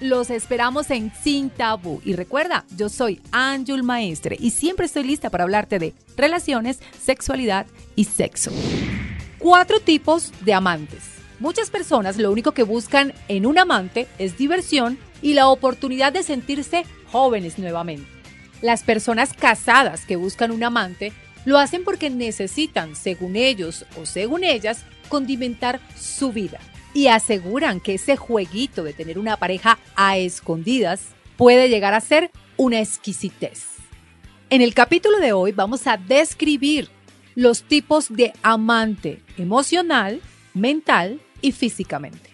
Los esperamos en Sin Tabú. Y recuerda, yo soy Ángel Maestre y siempre estoy lista para hablarte de relaciones, sexualidad y sexo. Cuatro tipos de amantes. Muchas personas lo único que buscan en un amante es diversión y la oportunidad de sentirse jóvenes nuevamente. Las personas casadas que buscan un amante lo hacen porque necesitan, según ellos o según ellas, condimentar su vida y aseguran que ese jueguito de tener una pareja a escondidas puede llegar a ser una exquisitez. En el capítulo de hoy vamos a describir los tipos de amante emocional, mental y físicamente.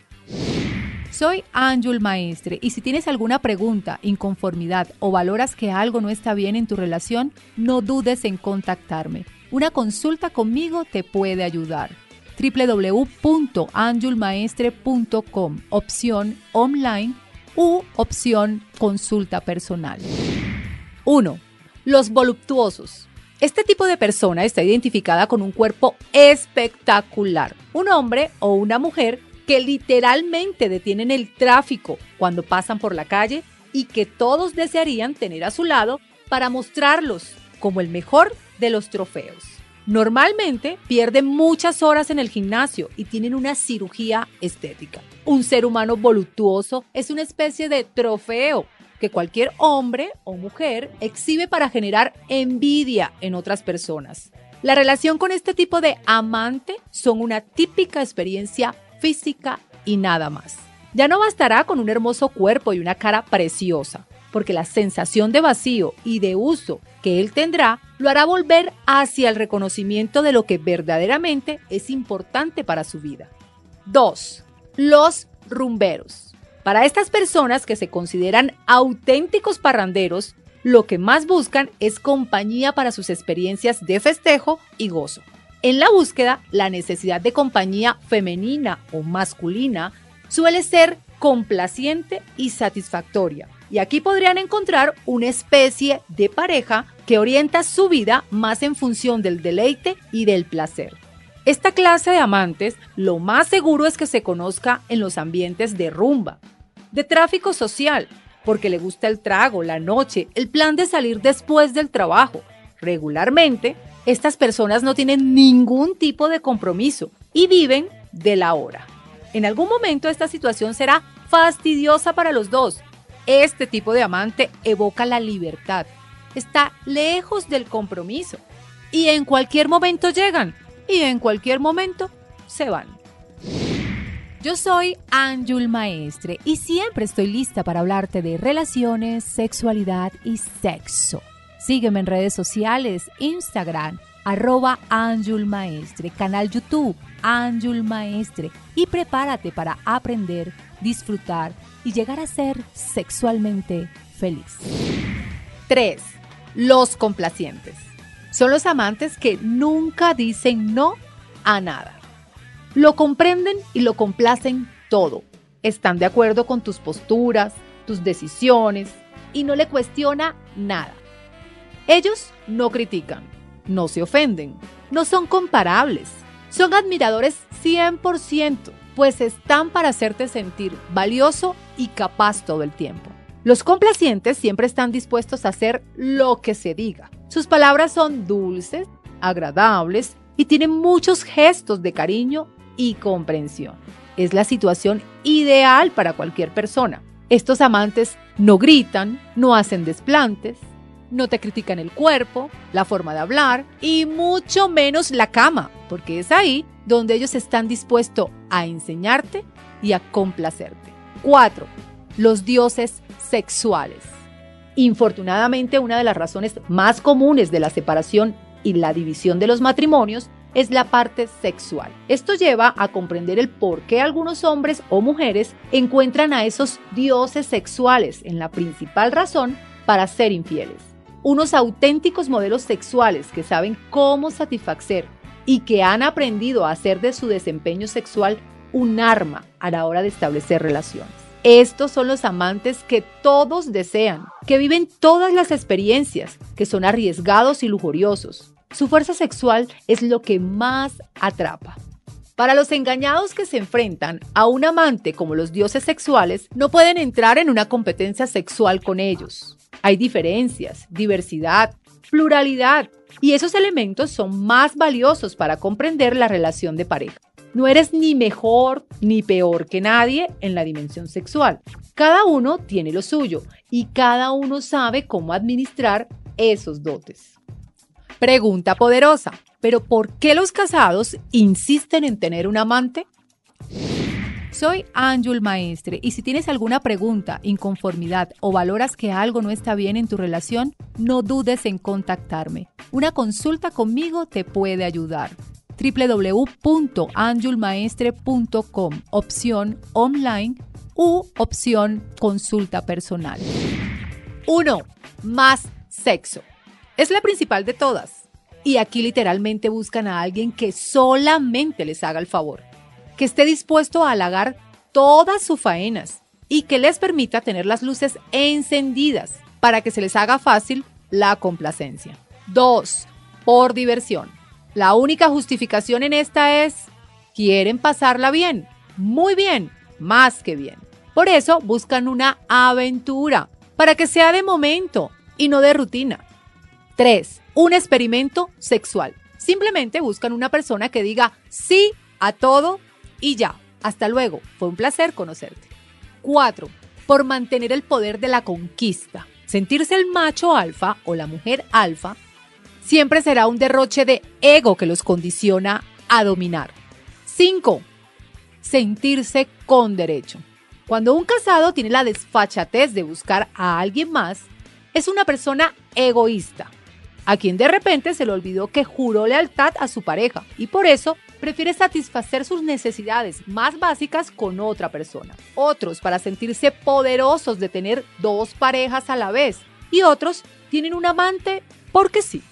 Soy Ángel Maestre y si tienes alguna pregunta, inconformidad o valoras que algo no está bien en tu relación, no dudes en contactarme. Una consulta conmigo te puede ayudar www.anjulmaestre.com, opción online u opción consulta personal. 1. Los voluptuosos. Este tipo de persona está identificada con un cuerpo espectacular, un hombre o una mujer que literalmente detienen el tráfico cuando pasan por la calle y que todos desearían tener a su lado para mostrarlos como el mejor de los trofeos. Normalmente pierden muchas horas en el gimnasio y tienen una cirugía estética. Un ser humano voluptuoso es una especie de trofeo que cualquier hombre o mujer exhibe para generar envidia en otras personas. La relación con este tipo de amante son una típica experiencia física y nada más. Ya no bastará con un hermoso cuerpo y una cara preciosa porque la sensación de vacío y de uso que él tendrá lo hará volver hacia el reconocimiento de lo que verdaderamente es importante para su vida. 2. Los rumberos. Para estas personas que se consideran auténticos parranderos, lo que más buscan es compañía para sus experiencias de festejo y gozo. En la búsqueda, la necesidad de compañía femenina o masculina suele ser complaciente y satisfactoria, y aquí podrían encontrar una especie de pareja que orienta su vida más en función del deleite y del placer. Esta clase de amantes lo más seguro es que se conozca en los ambientes de rumba, de tráfico social, porque le gusta el trago, la noche, el plan de salir después del trabajo. Regularmente, estas personas no tienen ningún tipo de compromiso y viven de la hora. En algún momento esta situación será fastidiosa para los dos este tipo de amante evoca la libertad, está lejos del compromiso y en cualquier momento llegan y en cualquier momento se van. Yo soy Ángel Maestre y siempre estoy lista para hablarte de relaciones, sexualidad y sexo. Sígueme en redes sociales, Instagram, arroba Ángel Maestre, canal YouTube, Ángel Maestre y prepárate para aprender, disfrutar y llegar a ser sexualmente feliz. 3. Los complacientes. Son los amantes que nunca dicen no a nada. Lo comprenden y lo complacen todo. Están de acuerdo con tus posturas, tus decisiones y no le cuestiona nada. Ellos no critican, no se ofenden, no son comparables, son admiradores 100% pues están para hacerte sentir valioso y capaz todo el tiempo. Los complacientes siempre están dispuestos a hacer lo que se diga. Sus palabras son dulces, agradables y tienen muchos gestos de cariño y comprensión. Es la situación ideal para cualquier persona. Estos amantes no gritan, no hacen desplantes, no te critican el cuerpo, la forma de hablar y mucho menos la cama, porque es ahí donde ellos están dispuestos a enseñarte y a complacerte. 4. Los dioses sexuales. Infortunadamente, una de las razones más comunes de la separación y la división de los matrimonios es la parte sexual. Esto lleva a comprender el por qué algunos hombres o mujeres encuentran a esos dioses sexuales en la principal razón para ser infieles. unos auténticos modelos sexuales que saben cómo satisfacer y que han aprendido a hacer de su desempeño sexual un arma a la hora de establecer relaciones. Estos son los amantes que todos desean, que viven todas las experiencias, que son arriesgados y lujuriosos. Su fuerza sexual es lo que más atrapa. Para los engañados que se enfrentan a un amante como los dioses sexuales, no pueden entrar en una competencia sexual con ellos. Hay diferencias, diversidad, pluralidad, y esos elementos son más valiosos para comprender la relación de pareja. No eres ni mejor ni peor que nadie en la dimensión sexual. Cada uno tiene lo suyo y cada uno sabe cómo administrar esos dotes. Pregunta poderosa, ¿pero por qué los casados insisten en tener un amante? Soy Ángel Maestre y si tienes alguna pregunta, inconformidad o valoras que algo no está bien en tu relación, no dudes en contactarme. Una consulta conmigo te puede ayudar www.anjulmaestre.com, opción online u opción consulta personal. 1. Más sexo. Es la principal de todas. Y aquí literalmente buscan a alguien que solamente les haga el favor, que esté dispuesto a halagar todas sus faenas y que les permita tener las luces encendidas para que se les haga fácil la complacencia. 2. Por diversión. La única justificación en esta es, quieren pasarla bien, muy bien, más que bien. Por eso buscan una aventura, para que sea de momento y no de rutina. 3. Un experimento sexual. Simplemente buscan una persona que diga sí a todo y ya. Hasta luego. Fue un placer conocerte. 4. Por mantener el poder de la conquista. Sentirse el macho alfa o la mujer alfa siempre será un derroche de ego que los condiciona a dominar. 5. Sentirse con derecho. Cuando un casado tiene la desfachatez de buscar a alguien más, es una persona egoísta, a quien de repente se le olvidó que juró lealtad a su pareja y por eso prefiere satisfacer sus necesidades más básicas con otra persona. Otros para sentirse poderosos de tener dos parejas a la vez y otros tienen un amante porque sí.